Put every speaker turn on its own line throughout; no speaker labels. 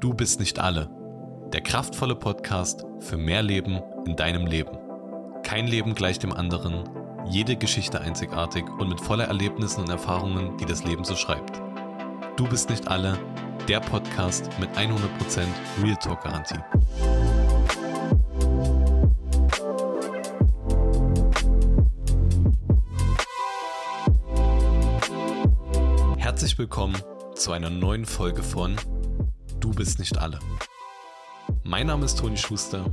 Du bist nicht alle. Der kraftvolle Podcast für mehr Leben in deinem Leben. Kein Leben gleich dem anderen, jede Geschichte einzigartig und mit voller Erlebnissen und Erfahrungen, die das Leben so schreibt. Du bist nicht alle. Der Podcast mit 100% Real Talk Garantie. Herzlich willkommen zu einer neuen Folge von Du bist nicht alle. Mein Name ist Toni Schuster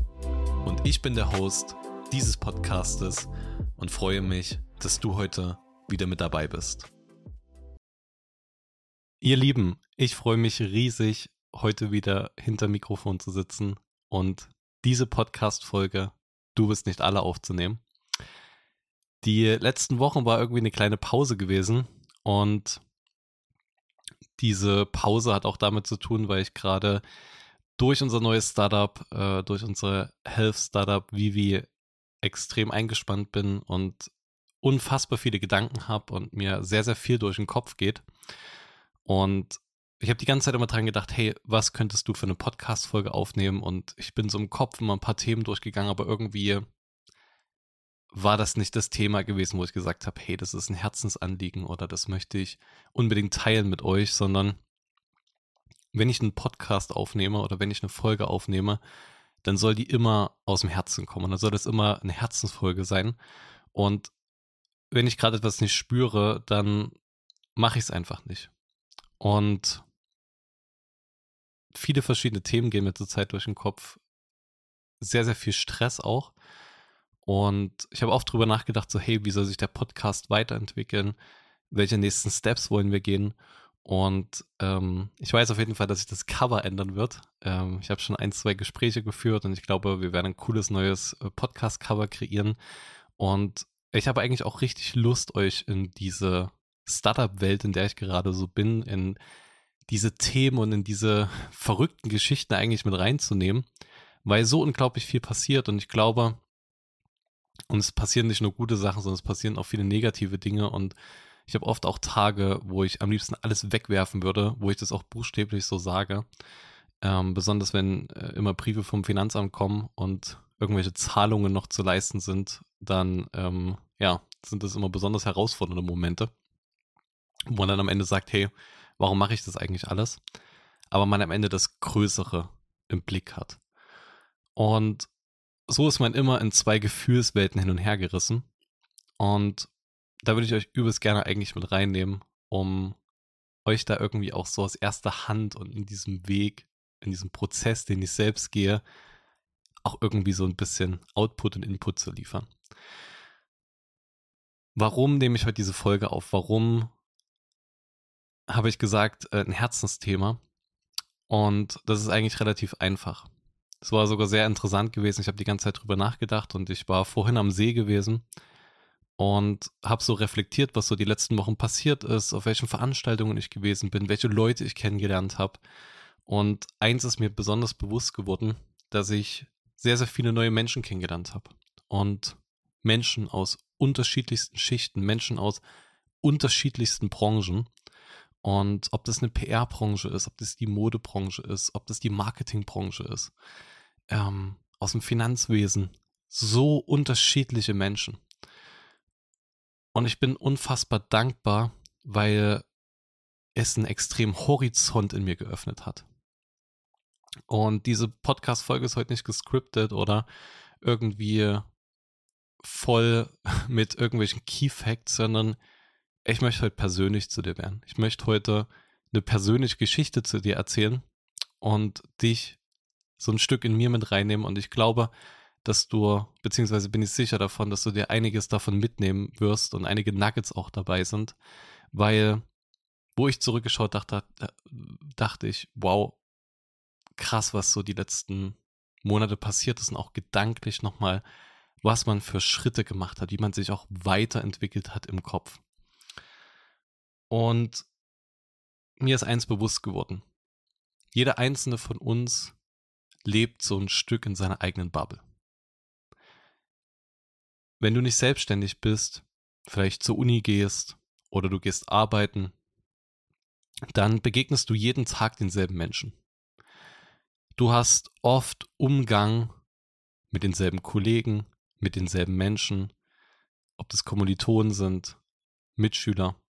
und ich bin der Host dieses Podcastes und freue mich, dass du heute wieder mit dabei bist. Ihr Lieben, ich freue mich riesig, heute wieder hinter Mikrofon zu sitzen und diese Podcast-Folge Du bist nicht alle aufzunehmen. Die letzten Wochen war irgendwie eine kleine Pause gewesen und diese Pause hat auch damit zu tun, weil ich gerade durch unser neues Startup, äh, durch unsere Health Startup Vivi extrem eingespannt bin und unfassbar viele Gedanken habe und mir sehr, sehr viel durch den Kopf geht. Und ich habe die ganze Zeit immer dran gedacht, hey, was könntest du für eine Podcast-Folge aufnehmen? Und ich bin so im Kopf immer ein paar Themen durchgegangen, aber irgendwie war das nicht das Thema gewesen, wo ich gesagt habe, hey, das ist ein Herzensanliegen oder das möchte ich unbedingt teilen mit euch, sondern wenn ich einen Podcast aufnehme oder wenn ich eine Folge aufnehme, dann soll die immer aus dem Herzen kommen. Dann soll das immer eine Herzensfolge sein. Und wenn ich gerade etwas nicht spüre, dann mache ich es einfach nicht. Und viele verschiedene Themen gehen mir zurzeit durch den Kopf. Sehr, sehr viel Stress auch. Und ich habe oft drüber nachgedacht, so, hey, wie soll sich der Podcast weiterentwickeln? Welche nächsten Steps wollen wir gehen? Und ähm, ich weiß auf jeden Fall, dass sich das Cover ändern wird. Ähm, ich habe schon ein, zwei Gespräche geführt und ich glaube, wir werden ein cooles neues äh, Podcast-Cover kreieren. Und ich habe eigentlich auch richtig Lust, euch in diese Startup-Welt, in der ich gerade so bin, in diese Themen und in diese verrückten Geschichten eigentlich mit reinzunehmen, weil so unglaublich viel passiert und ich glaube, und es passieren nicht nur gute Sachen, sondern es passieren auch viele negative Dinge. Und ich habe oft auch Tage, wo ich am liebsten alles wegwerfen würde, wo ich das auch buchstäblich so sage. Ähm, besonders wenn äh, immer Briefe vom Finanzamt kommen und irgendwelche Zahlungen noch zu leisten sind, dann ähm, ja, sind das immer besonders herausfordernde Momente, wo man dann am Ende sagt, hey, warum mache ich das eigentlich alles? Aber man am Ende das Größere im Blick hat. Und so ist man immer in zwei Gefühlswelten hin und her gerissen. Und da würde ich euch übelst gerne eigentlich mit reinnehmen, um euch da irgendwie auch so aus erster Hand und in diesem Weg, in diesem Prozess, den ich selbst gehe, auch irgendwie so ein bisschen Output und Input zu liefern. Warum nehme ich heute diese Folge auf? Warum habe ich gesagt, äh, ein Herzensthema? Und das ist eigentlich relativ einfach. Es war sogar sehr interessant gewesen. Ich habe die ganze Zeit drüber nachgedacht und ich war vorhin am See gewesen und habe so reflektiert, was so die letzten Wochen passiert ist, auf welchen Veranstaltungen ich gewesen bin, welche Leute ich kennengelernt habe. Und eins ist mir besonders bewusst geworden, dass ich sehr, sehr viele neue Menschen kennengelernt habe. Und Menschen aus unterschiedlichsten Schichten, Menschen aus unterschiedlichsten Branchen. Und ob das eine PR-Branche ist, ob das die Modebranche ist, ob das die Marketingbranche ist, ähm, aus dem Finanzwesen, so unterschiedliche Menschen. Und ich bin unfassbar dankbar, weil es einen extremen Horizont in mir geöffnet hat. Und diese Podcast-Folge ist heute nicht gescriptet oder irgendwie voll mit irgendwelchen Key Facts, sondern ich möchte heute persönlich zu dir werden. Ich möchte heute eine persönliche Geschichte zu dir erzählen und dich so ein Stück in mir mit reinnehmen. Und ich glaube, dass du, beziehungsweise bin ich sicher davon, dass du dir einiges davon mitnehmen wirst und einige Nuggets auch dabei sind, weil wo ich zurückgeschaut dachte, dachte ich, wow, krass, was so die letzten Monate passiert ist und auch gedanklich nochmal, was man für Schritte gemacht hat, wie man sich auch weiterentwickelt hat im Kopf. Und mir ist eins bewusst geworden. Jeder einzelne von uns lebt so ein Stück in seiner eigenen Bubble. Wenn du nicht selbstständig bist, vielleicht zur Uni gehst oder du gehst arbeiten, dann begegnest du jeden Tag denselben Menschen. Du hast oft Umgang mit denselben Kollegen, mit denselben Menschen, ob das Kommilitonen sind, Mitschüler.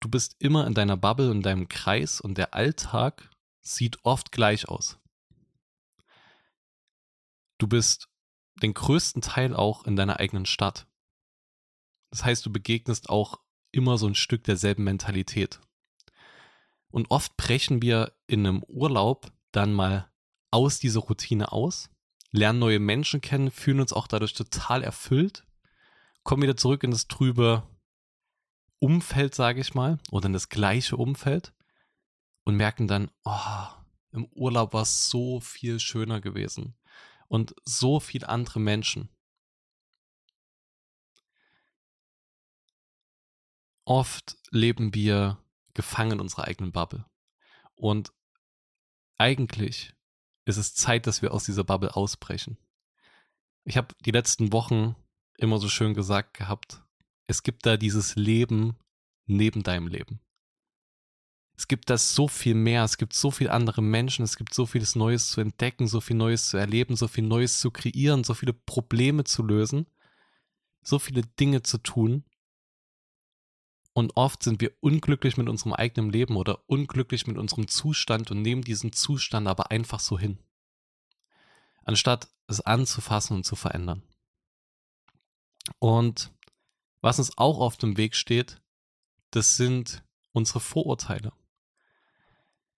Du bist immer in deiner Bubble, in deinem Kreis und der Alltag sieht oft gleich aus. Du bist den größten Teil auch in deiner eigenen Stadt. Das heißt, du begegnest auch immer so ein Stück derselben Mentalität. Und oft brechen wir in einem Urlaub dann mal aus dieser Routine aus, lernen neue Menschen kennen, fühlen uns auch dadurch total erfüllt, kommen wieder zurück in das trübe Umfeld, sage ich mal, oder in das gleiche Umfeld und merken dann, oh, im Urlaub war es so viel schöner gewesen und so viel andere Menschen. Oft leben wir gefangen in unserer eigenen Bubble. Und eigentlich ist es Zeit, dass wir aus dieser Bubble ausbrechen. Ich habe die letzten Wochen immer so schön gesagt gehabt, es gibt da dieses Leben neben deinem Leben. Es gibt da so viel mehr, es gibt so viele andere Menschen, es gibt so vieles Neues zu entdecken, so viel Neues zu erleben, so viel Neues zu kreieren, so viele Probleme zu lösen, so viele Dinge zu tun. Und oft sind wir unglücklich mit unserem eigenen Leben oder unglücklich mit unserem Zustand und nehmen diesen Zustand aber einfach so hin. Anstatt es anzufassen und zu verändern. Und was uns auch auf dem Weg steht, das sind unsere Vorurteile.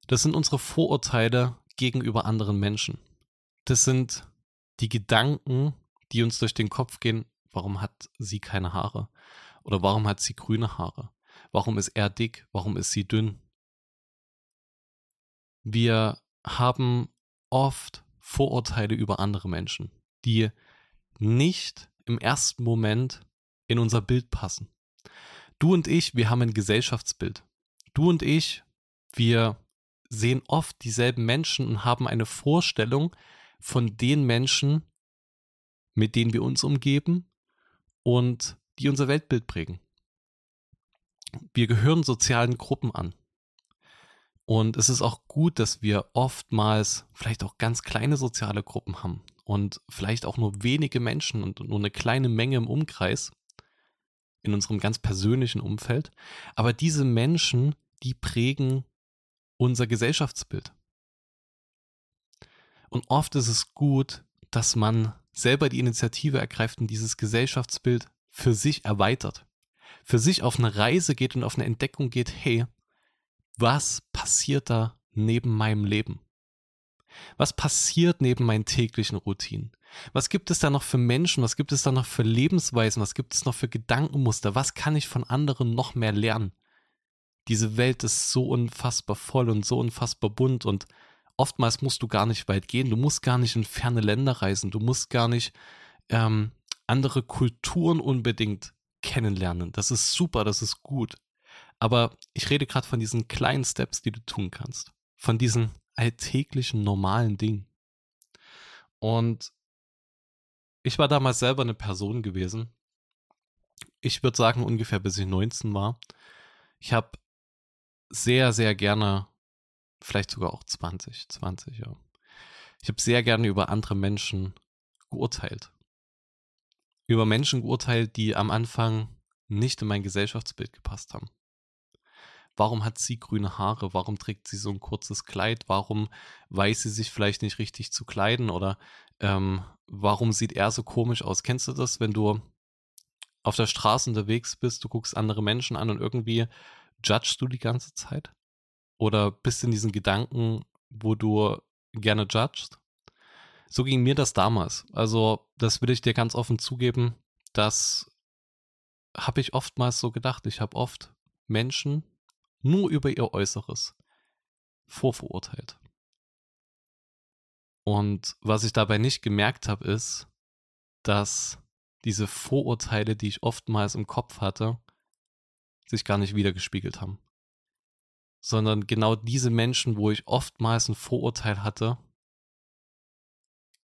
Das sind unsere Vorurteile gegenüber anderen Menschen. Das sind die Gedanken, die uns durch den Kopf gehen, warum hat sie keine Haare? Oder warum hat sie grüne Haare? Warum ist er dick? Warum ist sie dünn? Wir haben oft Vorurteile über andere Menschen, die nicht im ersten Moment in unser Bild passen. Du und ich, wir haben ein Gesellschaftsbild. Du und ich, wir sehen oft dieselben Menschen und haben eine Vorstellung von den Menschen, mit denen wir uns umgeben und die unser Weltbild prägen. Wir gehören sozialen Gruppen an. Und es ist auch gut, dass wir oftmals vielleicht auch ganz kleine soziale Gruppen haben und vielleicht auch nur wenige Menschen und nur eine kleine Menge im Umkreis, in unserem ganz persönlichen Umfeld. Aber diese Menschen, die prägen unser Gesellschaftsbild. Und oft ist es gut, dass man selber die Initiative ergreift und dieses Gesellschaftsbild für sich erweitert. Für sich auf eine Reise geht und auf eine Entdeckung geht, hey, was passiert da neben meinem Leben? Was passiert neben meinen täglichen Routinen? Was gibt es da noch für Menschen? Was gibt es da noch für Lebensweisen? Was gibt es noch für Gedankenmuster? Was kann ich von anderen noch mehr lernen? Diese Welt ist so unfassbar voll und so unfassbar bunt und oftmals musst du gar nicht weit gehen. Du musst gar nicht in ferne Länder reisen. Du musst gar nicht ähm, andere Kulturen unbedingt kennenlernen. Das ist super, das ist gut. Aber ich rede gerade von diesen kleinen Steps, die du tun kannst. Von diesen alltäglichen, normalen Dingen. Und ich war damals selber eine Person gewesen. Ich würde sagen, ungefähr bis ich 19 war. Ich habe sehr, sehr gerne, vielleicht sogar auch 20, 20, ja. Ich habe sehr gerne über andere Menschen geurteilt. Über Menschen geurteilt, die am Anfang nicht in mein Gesellschaftsbild gepasst haben. Warum hat sie grüne Haare? Warum trägt sie so ein kurzes Kleid? Warum weiß sie sich vielleicht nicht richtig zu kleiden? Oder ähm, warum sieht er so komisch aus? Kennst du das, wenn du auf der Straße unterwegs bist, du guckst andere Menschen an und irgendwie judgst du die ganze Zeit? Oder bist in diesen Gedanken, wo du gerne judgst? So ging mir das damals. Also, das will ich dir ganz offen zugeben. Das habe ich oftmals so gedacht. Ich habe oft Menschen nur über ihr Äußeres vorverurteilt. Und was ich dabei nicht gemerkt habe, ist, dass diese Vorurteile, die ich oftmals im Kopf hatte, sich gar nicht wiedergespiegelt haben. Sondern genau diese Menschen, wo ich oftmals ein Vorurteil hatte,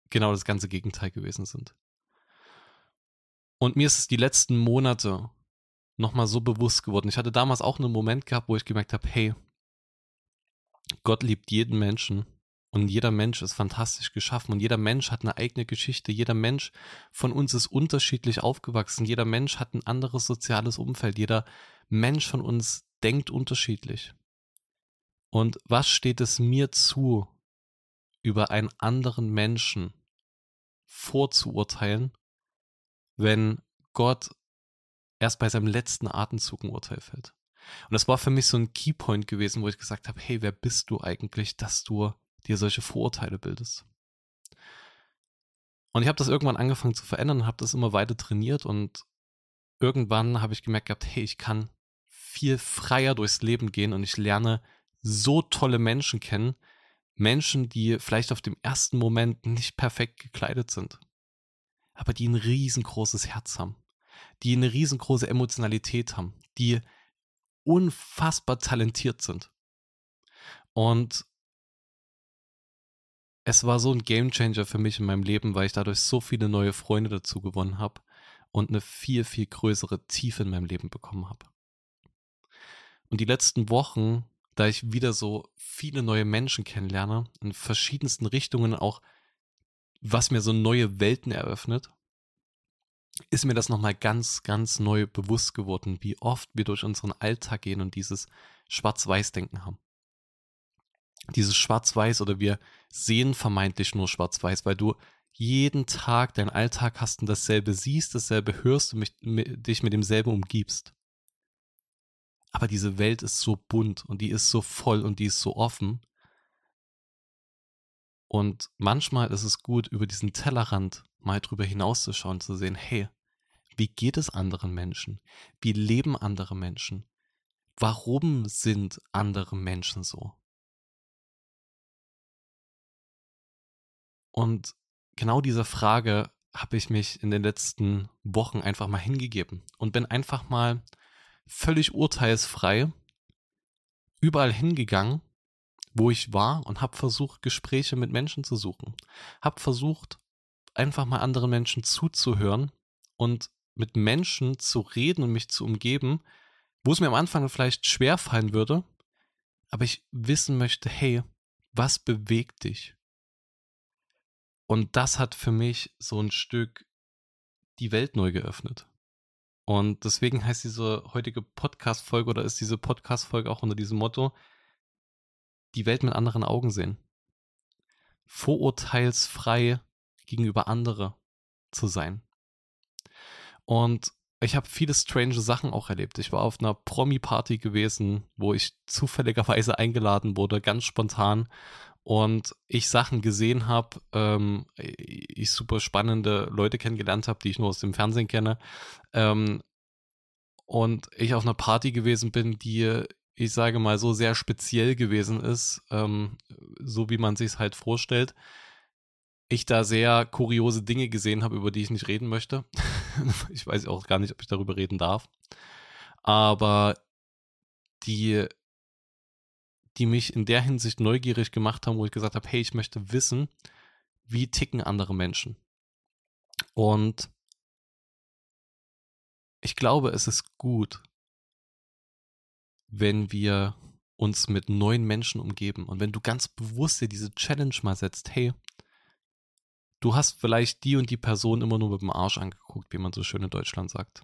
genau das ganze Gegenteil gewesen sind. Und mir ist es die letzten Monate nochmal so bewusst geworden. Ich hatte damals auch einen Moment gehabt, wo ich gemerkt habe, hey, Gott liebt jeden Menschen Und jeder Mensch ist fantastisch geschaffen und jeder Mensch hat eine eigene Geschichte. Jeder Mensch von uns ist unterschiedlich aufgewachsen. Jeder Mensch hat ein anderes soziales Umfeld. Jeder Mensch von uns denkt unterschiedlich. Und was steht es mir zu, über einen anderen Menschen vorzuurteilen, wenn Gott erst bei seinem letzten Atemzug ein Urteil fällt? Und das war für mich so ein Keypoint gewesen, wo ich gesagt habe, hey, wer bist du eigentlich, dass du dir solche Vorurteile bildest? Und ich habe das irgendwann angefangen zu verändern und habe das immer weiter trainiert und irgendwann habe ich gemerkt gehabt, hey, ich kann viel freier durchs Leben gehen und ich lerne so tolle Menschen kennen. Menschen, die vielleicht auf dem ersten Moment nicht perfekt gekleidet sind, aber die ein riesengroßes Herz haben, die eine riesengroße Emotionalität haben, die unfassbar talentiert sind. Und es war so ein Gamechanger für mich in meinem Leben, weil ich dadurch so viele neue Freunde dazu gewonnen habe und eine viel, viel größere Tiefe in meinem Leben bekommen habe. Und die letzten Wochen da ich wieder so viele neue Menschen kennenlerne, in verschiedensten Richtungen auch, was mir so neue Welten eröffnet, ist mir das nochmal ganz, ganz neu bewusst geworden, wie oft wir durch unseren Alltag gehen und dieses Schwarz-Weiß-Denken haben. Dieses Schwarz-Weiß oder wir sehen vermeintlich nur Schwarz-Weiß, weil du jeden Tag deinen Alltag hast und dasselbe siehst, dasselbe hörst und mich, dich mit demselben umgibst. Aber diese Welt ist so bunt und die ist so voll und die ist so offen. Und manchmal ist es gut, über diesen Tellerrand mal drüber hinauszuschauen, zu sehen, hey, wie geht es anderen Menschen? Wie leben andere Menschen? Warum sind andere Menschen so? Und genau dieser Frage habe ich mich in den letzten Wochen einfach mal hingegeben und bin einfach mal völlig urteilsfrei überall hingegangen, wo ich war und habe versucht, Gespräche mit Menschen zu suchen. Habe versucht, einfach mal anderen Menschen zuzuhören und mit Menschen zu reden und mich zu umgeben, wo es mir am Anfang vielleicht schwer fallen würde, aber ich wissen möchte, hey, was bewegt dich? Und das hat für mich so ein Stück die Welt neu geöffnet. Und deswegen heißt diese heutige Podcast-Folge oder ist diese Podcast-Folge auch unter diesem Motto, die Welt mit anderen Augen sehen. Vorurteilsfrei gegenüber andere zu sein. Und ich habe viele strange Sachen auch erlebt. Ich war auf einer Promi-Party gewesen, wo ich zufälligerweise eingeladen wurde, ganz spontan. Und ich Sachen gesehen habe, ähm, ich super spannende Leute kennengelernt habe, die ich nur aus dem Fernsehen kenne, ähm, und ich auf einer Party gewesen bin, die, ich sage mal, so sehr speziell gewesen ist, ähm, so wie man sich es halt vorstellt. Ich da sehr kuriose Dinge gesehen habe, über die ich nicht reden möchte. ich weiß auch gar nicht, ob ich darüber reden darf. Aber die, die mich in der Hinsicht neugierig gemacht haben, wo ich gesagt habe, hey, ich möchte wissen, wie ticken andere Menschen. Und ich glaube, es ist gut, wenn wir uns mit neuen Menschen umgeben und wenn du ganz bewusst dir diese Challenge mal setzt, hey, du hast vielleicht die und die Person immer nur mit dem Arsch angeguckt, wie man so schön in Deutschland sagt.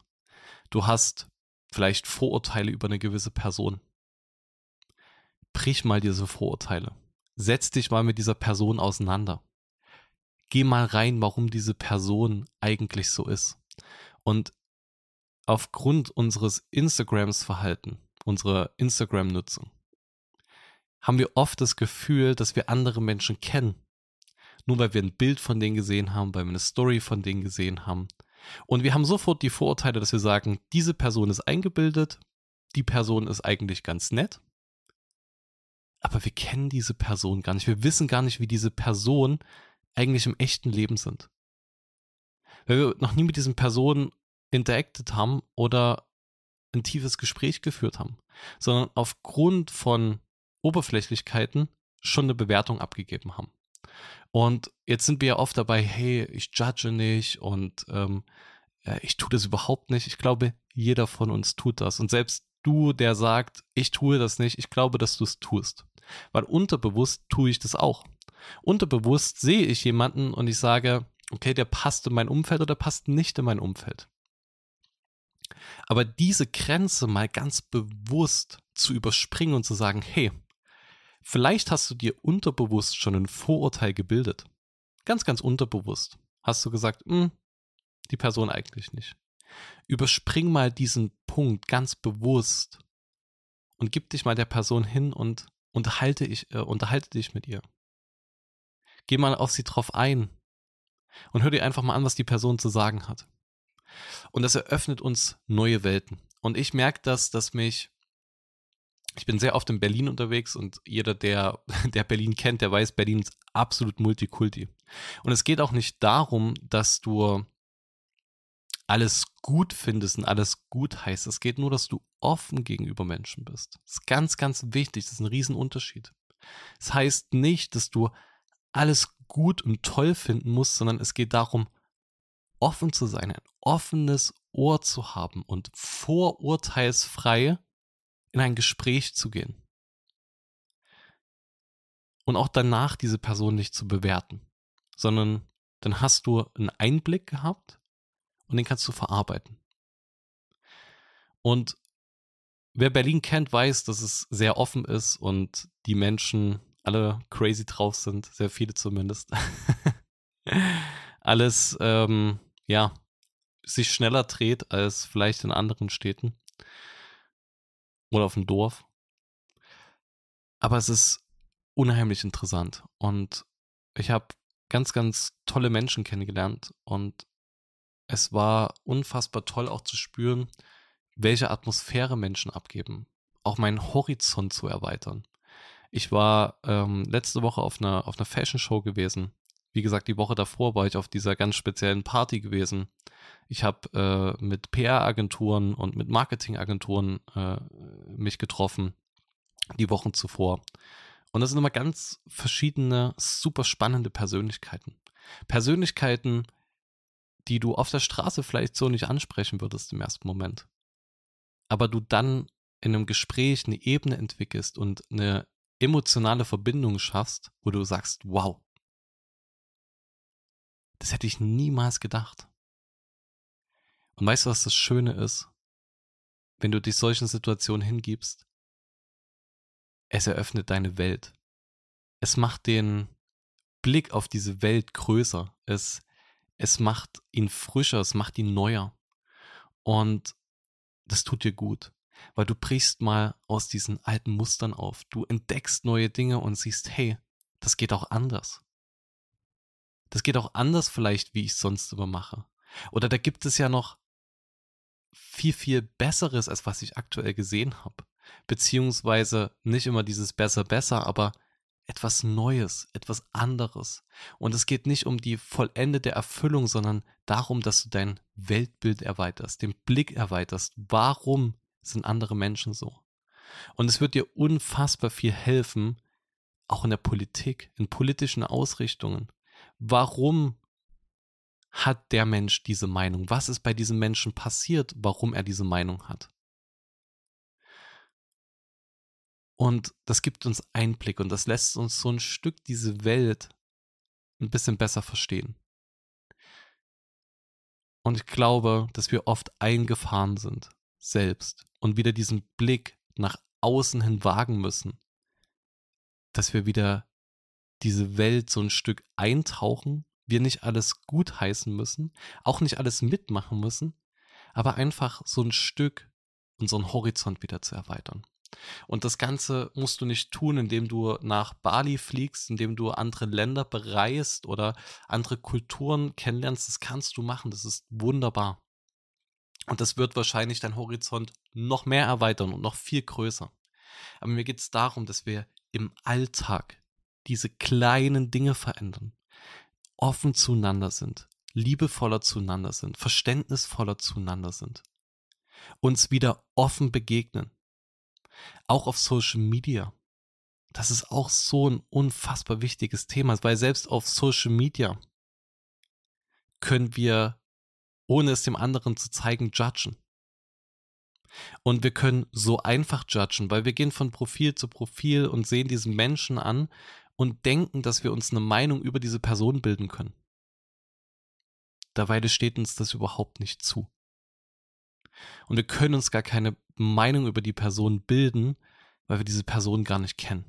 Du hast vielleicht Vorurteile über eine gewisse Person. Brich mal diese Vorurteile. Setz dich mal mit dieser Person auseinander. Geh mal rein, warum diese Person eigentlich so ist. Und aufgrund unseres Instagrams-Verhalten, unserer Instagram-Nutzung, haben wir oft das Gefühl, dass wir andere Menschen kennen. Nur weil wir ein Bild von denen gesehen haben, weil wir eine Story von denen gesehen haben. Und wir haben sofort die Vorurteile, dass wir sagen, diese Person ist eingebildet, die Person ist eigentlich ganz nett. Aber wir kennen diese Person gar nicht. Wir wissen gar nicht, wie diese Person eigentlich im echten Leben sind. Weil wir noch nie mit diesen Personen interacted haben oder ein tiefes Gespräch geführt haben, sondern aufgrund von Oberflächlichkeiten schon eine Bewertung abgegeben haben. Und jetzt sind wir ja oft dabei, hey, ich judge nicht und ähm, ich tue das überhaupt nicht. Ich glaube, jeder von uns tut das. Und selbst du, der sagt, ich tue das nicht, ich glaube, dass du es tust. Weil unterbewusst tue ich das auch. Unterbewusst sehe ich jemanden und ich sage, okay, der passt in mein Umfeld oder passt nicht in mein Umfeld. Aber diese Grenze mal ganz bewusst zu überspringen und zu sagen, hey, vielleicht hast du dir unterbewusst schon ein Vorurteil gebildet. Ganz, ganz unterbewusst. Hast du gesagt, hm, die Person eigentlich nicht. Überspring mal diesen Punkt ganz bewusst und gib dich mal der Person hin und unterhalte, ich, äh, unterhalte dich mit ihr. Geh mal auf sie drauf ein und hör dir einfach mal an, was die Person zu sagen hat. Und das eröffnet uns neue Welten. Und ich merke das, dass mich, ich bin sehr oft in Berlin unterwegs und jeder, der, der Berlin kennt, der weiß, Berlin ist absolut Multikulti. Und es geht auch nicht darum, dass du alles gut findest und alles gut heißt. Es geht nur, dass du offen gegenüber Menschen bist. Das ist ganz, ganz wichtig. Das ist ein Riesenunterschied. Das heißt nicht, dass du alles gut und toll finden musst, sondern es geht darum, offen zu sein, ein offenes Ohr zu haben und vorurteilsfrei in ein Gespräch zu gehen. Und auch danach diese Person nicht zu bewerten, sondern dann hast du einen Einblick gehabt und den kannst du verarbeiten. Und wer Berlin kennt, weiß, dass es sehr offen ist und die Menschen alle crazy drauf sind, sehr viele zumindest. Alles, ähm, ja, sich schneller dreht als vielleicht in anderen Städten oder auf dem Dorf. Aber es ist unheimlich interessant und ich habe ganz, ganz tolle Menschen kennengelernt und es war unfassbar toll auch zu spüren, welche Atmosphäre Menschen abgeben, auch meinen Horizont zu erweitern. Ich war ähm, letzte Woche auf einer, auf einer Fashion Show gewesen. Wie gesagt, die Woche davor war ich auf dieser ganz speziellen Party gewesen. Ich habe äh, mit PR-Agenturen und mit Marketing-Agenturen äh, mich getroffen, die Wochen zuvor. Und das sind immer ganz verschiedene, super spannende Persönlichkeiten. Persönlichkeiten, die du auf der Straße vielleicht so nicht ansprechen würdest im ersten Moment. Aber du dann in einem Gespräch eine Ebene entwickelst und eine emotionale Verbindung schaffst, wo du sagst, wow, das hätte ich niemals gedacht. Und weißt du, was das Schöne ist? Wenn du dich solchen Situationen hingibst, es eröffnet deine Welt. Es macht den Blick auf diese Welt größer. Es es macht ihn frischer, es macht ihn neuer. Und das tut dir gut, weil du brichst mal aus diesen alten Mustern auf. Du entdeckst neue Dinge und siehst, hey, das geht auch anders. Das geht auch anders vielleicht, wie ich es sonst immer mache. Oder da gibt es ja noch viel, viel Besseres, als was ich aktuell gesehen habe. Beziehungsweise nicht immer dieses besser, besser, aber etwas Neues, etwas anderes. Und es geht nicht um die vollendete Erfüllung, sondern darum, dass du dein Weltbild erweiterst, den Blick erweiterst. Warum sind andere Menschen so? Und es wird dir unfassbar viel helfen, auch in der Politik, in politischen Ausrichtungen. Warum hat der Mensch diese Meinung? Was ist bei diesem Menschen passiert, warum er diese Meinung hat? Und das gibt uns Einblick und das lässt uns so ein Stück diese Welt ein bisschen besser verstehen. Und ich glaube, dass wir oft eingefahren sind, selbst, und wieder diesen Blick nach außen hin wagen müssen, dass wir wieder diese Welt so ein Stück eintauchen, wir nicht alles gut heißen müssen, auch nicht alles mitmachen müssen, aber einfach so ein Stück unseren Horizont wieder zu erweitern. Und das Ganze musst du nicht tun, indem du nach Bali fliegst, indem du andere Länder bereist oder andere Kulturen kennenlernst. Das kannst du machen. Das ist wunderbar. Und das wird wahrscheinlich dein Horizont noch mehr erweitern und noch viel größer. Aber mir geht es darum, dass wir im Alltag diese kleinen Dinge verändern, offen zueinander sind, liebevoller zueinander sind, verständnisvoller zueinander sind, uns wieder offen begegnen, auch auf Social Media. Das ist auch so ein unfassbar wichtiges Thema, weil selbst auf Social Media können wir, ohne es dem anderen zu zeigen, judgen. Und wir können so einfach judgen, weil wir gehen von Profil zu Profil und sehen diesen Menschen an und denken, dass wir uns eine Meinung über diese Person bilden können. Dabei steht uns das überhaupt nicht zu. Und wir können uns gar keine Meinung über die Person bilden, weil wir diese Person gar nicht kennen.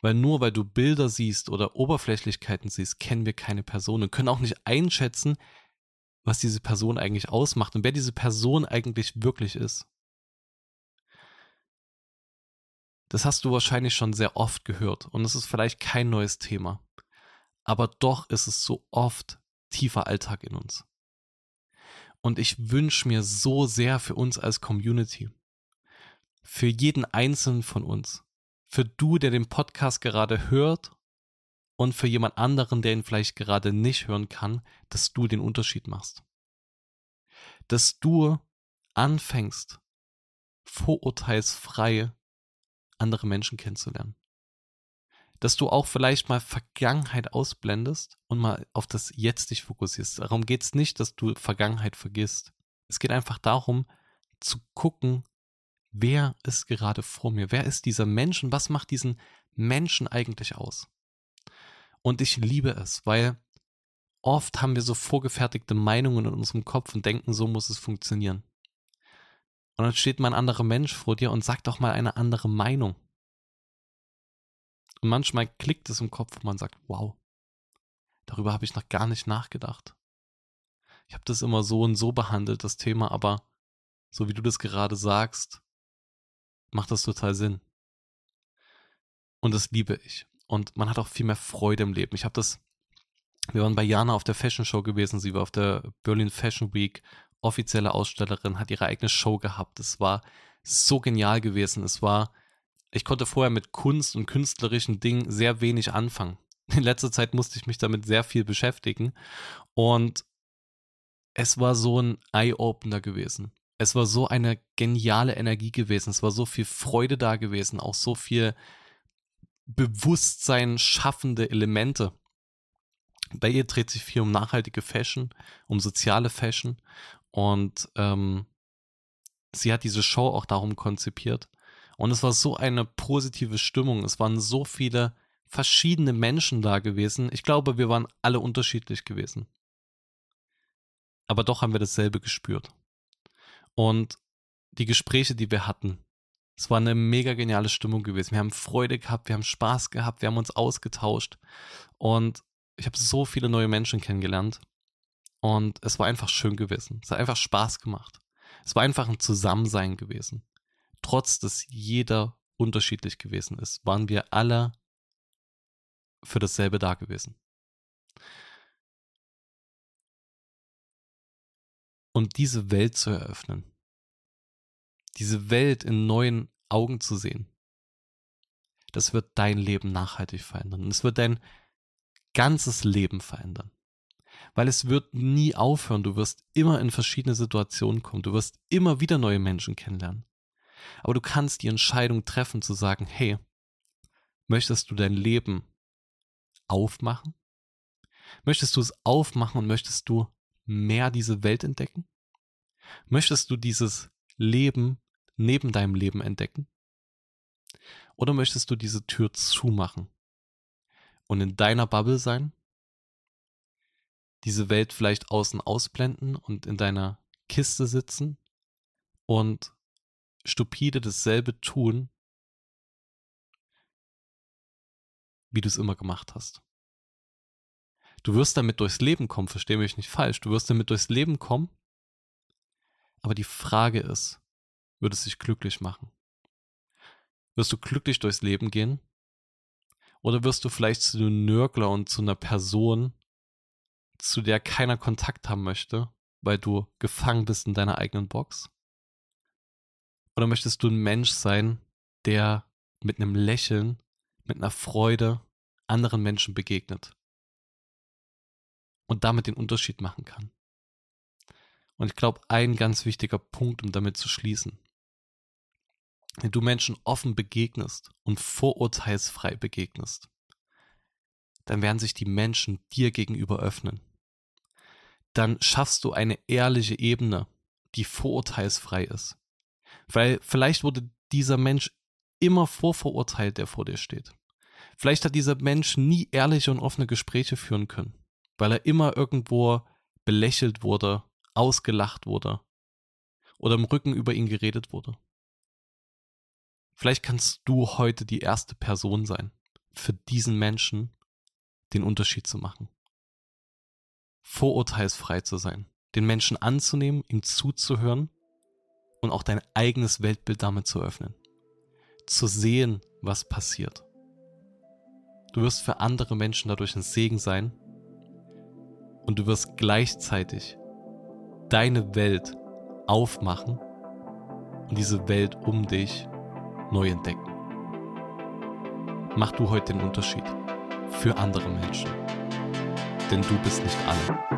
Weil nur weil du Bilder siehst oder Oberflächlichkeiten siehst, kennen wir keine Person und können auch nicht einschätzen, was diese Person eigentlich ausmacht und wer diese Person eigentlich wirklich ist. Das hast du wahrscheinlich schon sehr oft gehört und es ist vielleicht kein neues Thema. Aber doch ist es so oft tiefer Alltag in uns. Und ich wünsche mir so sehr für uns als Community, für jeden einzelnen von uns, für du, der den Podcast gerade hört und für jemand anderen, der ihn vielleicht gerade nicht hören kann, dass du den Unterschied machst. Dass du anfängst, vorurteilsfrei andere Menschen kennenzulernen. Dass du auch vielleicht mal Vergangenheit ausblendest und mal auf das Jetzt dich fokussierst. Darum geht es nicht, dass du Vergangenheit vergisst. Es geht einfach darum, zu gucken, wer ist gerade vor mir? Wer ist dieser Mensch und was macht diesen Menschen eigentlich aus? Und ich liebe es, weil oft haben wir so vorgefertigte Meinungen in unserem Kopf und denken, so muss es funktionieren. Und dann steht mal ein anderer Mensch vor dir und sagt doch mal eine andere Meinung. Und manchmal klickt es im Kopf und man sagt, wow, darüber habe ich noch gar nicht nachgedacht. Ich habe das immer so und so behandelt, das Thema, aber so wie du das gerade sagst, macht das total Sinn. Und das liebe ich. Und man hat auch viel mehr Freude im Leben. Ich habe das, wir waren bei Jana auf der Fashion Show gewesen. Sie war auf der Berlin Fashion Week offizielle Ausstellerin, hat ihre eigene Show gehabt. Es war so genial gewesen. Es war, ich konnte vorher mit Kunst und künstlerischen Dingen sehr wenig anfangen. In letzter Zeit musste ich mich damit sehr viel beschäftigen. Und es war so ein Eye-Opener gewesen es war so eine geniale Energie gewesen, es war so viel Freude da gewesen, auch so viel Bewusstsein schaffende Elemente. Bei ihr dreht sich viel um nachhaltige Fashion, um soziale Fashion und ähm, sie hat diese Show auch darum konzipiert. Und es war so eine positive Stimmung, es waren so viele verschiedene Menschen da gewesen. Ich glaube, wir waren alle unterschiedlich gewesen. Aber doch haben wir dasselbe gespürt. Und die Gespräche, die wir hatten, es war eine mega geniale Stimmung gewesen. Wir haben Freude gehabt, wir haben Spaß gehabt, wir haben uns ausgetauscht und ich habe so viele neue Menschen kennengelernt und es war einfach schön gewesen. Es hat einfach Spaß gemacht. Es war einfach ein Zusammensein gewesen. Trotz dass jeder unterschiedlich gewesen ist, waren wir alle für dasselbe da gewesen. und diese Welt zu eröffnen. Diese Welt in neuen Augen zu sehen. Das wird dein Leben nachhaltig verändern. Und es wird dein ganzes Leben verändern. Weil es wird nie aufhören. Du wirst immer in verschiedene Situationen kommen. Du wirst immer wieder neue Menschen kennenlernen. Aber du kannst die Entscheidung treffen zu sagen, hey, möchtest du dein Leben aufmachen? Möchtest du es aufmachen und möchtest du mehr diese Welt entdecken? Möchtest du dieses Leben neben deinem Leben entdecken? Oder möchtest du diese Tür zumachen und in deiner Bubble sein? Diese Welt vielleicht außen ausblenden und in deiner Kiste sitzen und stupide dasselbe tun, wie du es immer gemacht hast. Du wirst damit durchs Leben kommen, verstehe mich nicht falsch. Du wirst damit durchs Leben kommen. Aber die Frage ist, wird es dich glücklich machen? Wirst du glücklich durchs Leben gehen? Oder wirst du vielleicht zu einem Nörgler und zu einer Person, zu der keiner Kontakt haben möchte, weil du gefangen bist in deiner eigenen Box? Oder möchtest du ein Mensch sein, der mit einem Lächeln, mit einer Freude anderen Menschen begegnet? und damit den Unterschied machen kann. Und ich glaube, ein ganz wichtiger Punkt, um damit zu schließen. Wenn du Menschen offen begegnest und vorurteilsfrei begegnest, dann werden sich die Menschen dir gegenüber öffnen. Dann schaffst du eine ehrliche Ebene, die vorurteilsfrei ist. Weil vielleicht wurde dieser Mensch immer vorverurteilt, der vor dir steht. Vielleicht hat dieser Mensch nie ehrliche und offene Gespräche führen können, weil er immer irgendwo belächelt wurde, ausgelacht wurde oder im Rücken über ihn geredet wurde. Vielleicht kannst du heute die erste Person sein, für diesen Menschen den Unterschied zu machen. Vorurteilsfrei zu sein, den Menschen anzunehmen, ihm zuzuhören und auch dein eigenes Weltbild damit zu öffnen. Zu sehen, was passiert. Du wirst für andere Menschen dadurch ein Segen sein und du wirst gleichzeitig deine Welt aufmachen und diese Welt um dich neu entdecken. Mach du heute den Unterschied für andere Menschen, denn du bist nicht alle.